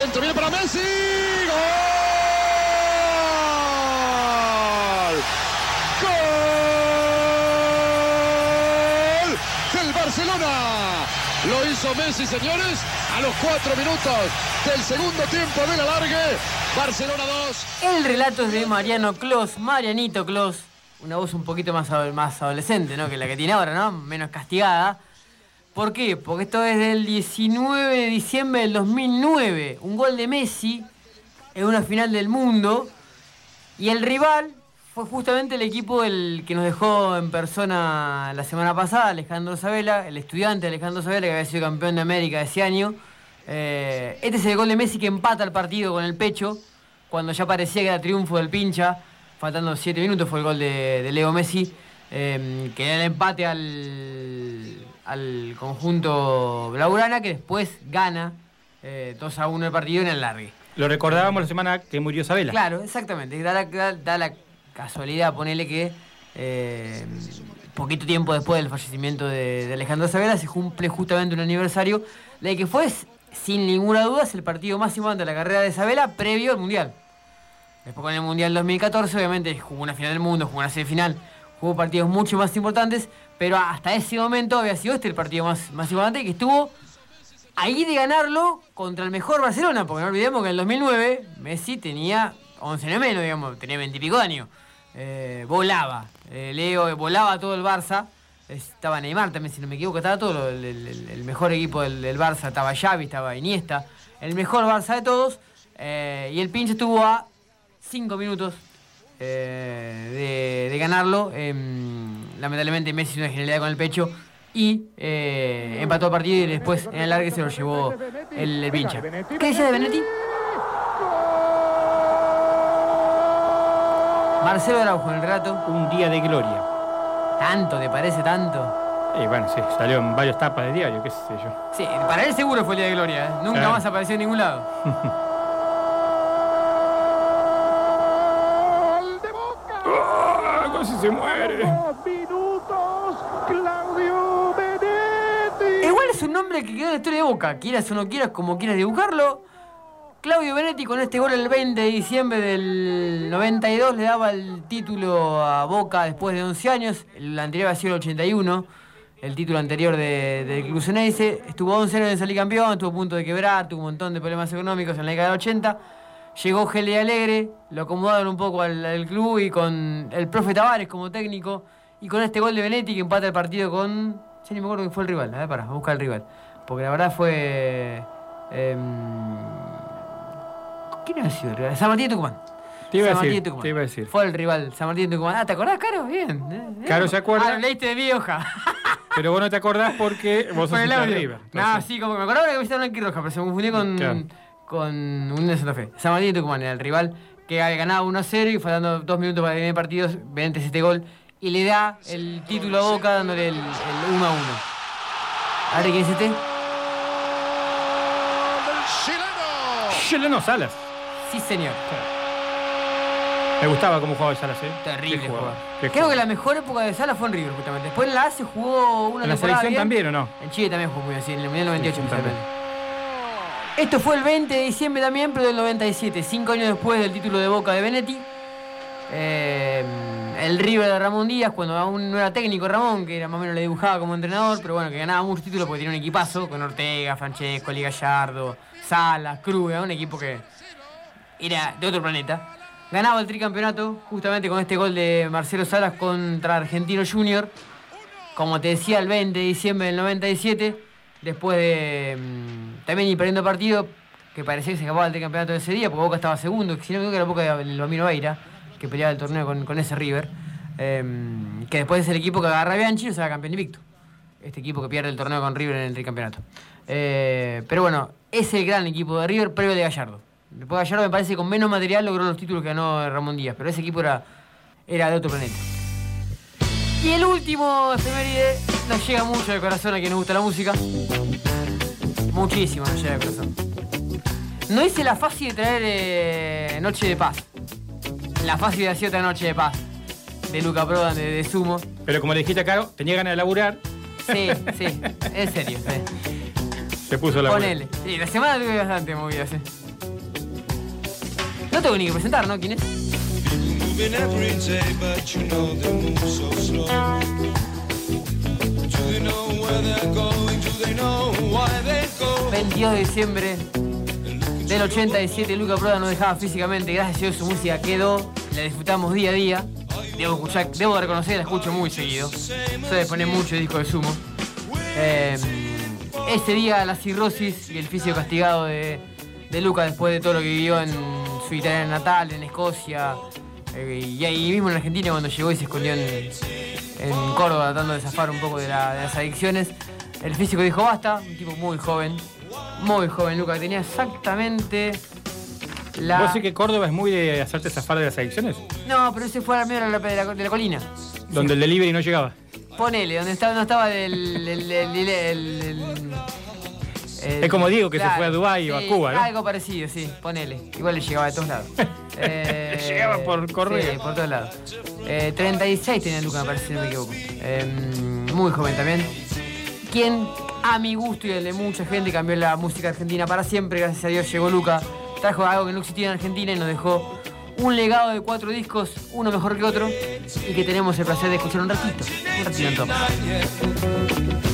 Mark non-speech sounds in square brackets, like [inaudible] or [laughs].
Dentro viene para Messi. ¡Gol! ¡Gol! Del Barcelona. Lo hizo Messi, señores, a los cuatro minutos del segundo tiempo de la largue. Barcelona 2. El relato es de Mariano Clos, Marianito Clos. Una voz un poquito más, más adolescente, ¿no? Que la que tiene ahora, ¿no? Menos castigada. ¿Por qué? Porque esto es del 19 de diciembre del 2009. Un gol de Messi en una final del mundo. Y el rival fue justamente el equipo el que nos dejó en persona la semana pasada, Alejandro Sabela, el estudiante Alejandro Sabela, que había sido campeón de América ese año. Eh, este es el gol de Messi que empata el partido con el pecho, cuando ya parecía que era triunfo del pincha. Faltando 7 minutos fue el gol de, de Leo Messi, eh, que era el empate al, al conjunto Blaugrana, que después gana eh, 2 a 1 el partido en el largue. Lo recordábamos la semana que murió Sabela. Claro, exactamente. Da la, da- da la casualidad, ponele que eh, poquito tiempo después del fallecimiento de, de Alejandro Sabela se cumple justamente un aniversario de que fue, sin ninguna duda, es el partido más importante de la carrera de Sabela previo al Mundial. Después con el Mundial 2014, obviamente, jugó una final del mundo, jugó una semifinal, jugó partidos mucho más importantes, pero hasta ese momento había sido este el partido más, más importante que estuvo ahí de ganarlo contra el mejor Barcelona, porque no olvidemos que en el 2009 Messi tenía 11 años menos, digamos, tenía 20 y pico de años. Eh, volaba, eh, Leo volaba todo el Barça. Estaba Neymar también, si no me equivoco, estaba todo el, mejor equipo del, Barça, estaba Xavi, estaba Iniesta, el mejor Barça de todos. eh, y el pinche estuvo a 5 minutos eh, de, de ganarlo. em, lamentablemente Messi hizo una genialidad con el pecho y eh, empató el partido y después en el largue se lo llevó el, el pincha. ¿Qué dice de Benetti? Marcelo Araujo en el rato. Un día de gloria. Tanto, ¿te parece tanto? Y bueno, sí, salió en varias tapas de diario, qué sé yo. Sí, para él seguro fue el día de gloria. ¿eh? Nunca Claro. más apareció en ningún lado. [laughs] Gol de Boca. ¡Ah, casi se muere! Dos minutos. Claudio Benetti. Igual es un nombre que quedó en la historia de Boca. Quieras o no quieras, como quieras dibujarlo. Claudio Benetti con este gol el 20 de diciembre del 92 le daba el título a Boca después de 11 años. El anterior había sido el 81, el título anterior de- del club Ceneice. Estuvo 11 años en salir campeón, estuvo a punto de quebrar, tuvo un montón de problemas económicos en la década del 80. Llegó Gele Alegre, lo acomodaron un poco al, al club y con el profe Tavares como técnico. Y con este gol de Benetti que empata el partido con. Ya ni me acuerdo quién fue el rival. A ver, para, buscar el rival. Porque la verdad fue. em, ¿Quién ha sido el rival? San Martín de Tucumán. Te iba Martín decir, de Tucumán. te iba a decir. Fue el rival, San Martín de Tucumán. Ah, ¿te acordás, Caro? Bien. eh, eh. Caro se acuerda. Ah, leíste de mi hoja. [laughs] Pero vos no te acordás porque vos sos el. River. No, sí, como que me acordaba que visitaron aquí Roja, pero se me confundió con, Claro. Con un de Santa Fe. San Martín de Tucumán era el rival que había ganado 1 a 0 y faltando dos minutos para terminar el partido, Benítez este gol y le da el título a Boca dándole el, el 1 a 1. A ver quién es este. Chileno. Salas. Sí, señor. Me gustaba cómo jugaba Salas, ¿eh? Terrible Qué. Qué Creo que la mejor época de Sala fue en River, justamente. Después en la A se jugó una ¿En la selección bien. también o no? En Chile también jugó muy bien, sí, en el Mundial 98 Sí. Esto fue el 20 de diciembre también, pero del 97, cinco años después del título de Boca de Benetti. Eh, el River de Ramón Díaz, cuando aún no era técnico Ramón, que era más o menos le dibujaba como entrenador, pero bueno, que ganaba muchos títulos porque tenía un equipazo con Ortega, Francesco, Li Gallardo, Salas, Cruz, un equipo que era de otro planeta. Ganaba el tricampeonato justamente con este gol de Marcelo Salas contra Argentino Junior. Como te decía, el 20 de diciembre del 97, después de mm, también ir perdiendo partido, que parecía que se acababa el tricampeonato de ese día, porque Boca estaba segundo, que si no me equivoco era Boca del Bambino Veira, que peleaba el torneo con, con ese River, em, que después es el equipo que agarra a Bianchi y se va campeón invicto. Este equipo que pierde el torneo con River en el tricampeonato. Eh, pero bueno, es el gran equipo de River previo de Gallardo. Después Gallardo me parece que con menos material logró los títulos que ganó Ramón Díaz, pero ese equipo era, era de otro planeta. Y el último efeméride nos llega mucho de corazón a quien nos gusta la música. Muchísimo nos llega de corazón. No hice la fácil de traer eh, Noche de Paz. La fácil de hacer otra Noche de Paz. De Luca Prodan, de, de Sumo. Pero como le dijiste a Caro, tenía ganas de laburar, Sí, sí, en serio. sí. se puso la Ponele. Sí, la semana tuve bastante movida, sí. No tengo ni que presentar, ¿no? ¿Quién es? 22 de diciembre del 87, Luca Proda nos dejaba físicamente, gracias a Dios su música quedó, la disfrutamos día a día. Debo, escuchar, debo de reconocer la escucho muy seguido. Suele poner mucho disco de sumo. Eh, ese día la cirrosis y el físico castigado de, de Luca después de todo lo que vivió en su Italia natal, en Escocia, y ahí mismo en Argentina cuando llegó y se escondió en, en Córdoba tratando de zafar un poco de, la- de las adicciones. El físico dijo basta, un tipo muy joven, muy joven Luca, que tenía exactamente la... ¿Vos decís que Córdoba es muy de hacerte zafar de las adicciones? No, pero ese fue al medio de la, de la- de la colina. Donde el delivery no llegaba. Ponele, donde estaba, no estaba el... el- el- el- Es como Diego, que se fue a Dubái o a sí, Cuba, ¿no? Algo parecido, sí, ponele. Igual le llegaba de todos lados. [laughs] Eh, Llegaba por correo. Sí, por todos lados. Eh, 36 tenía Luca, me parece, si no me equivoco. Eh, muy joven también. Quien, a mi gusto y el de mucha gente, cambió la música argentina para siempre. Gracias a Dios llegó Luca. Trajo algo que no existía en Argentina y nos dejó un legado de cuatro discos, uno mejor que otro, y que tenemos el placer de escuchar un ratito. Un ratito en.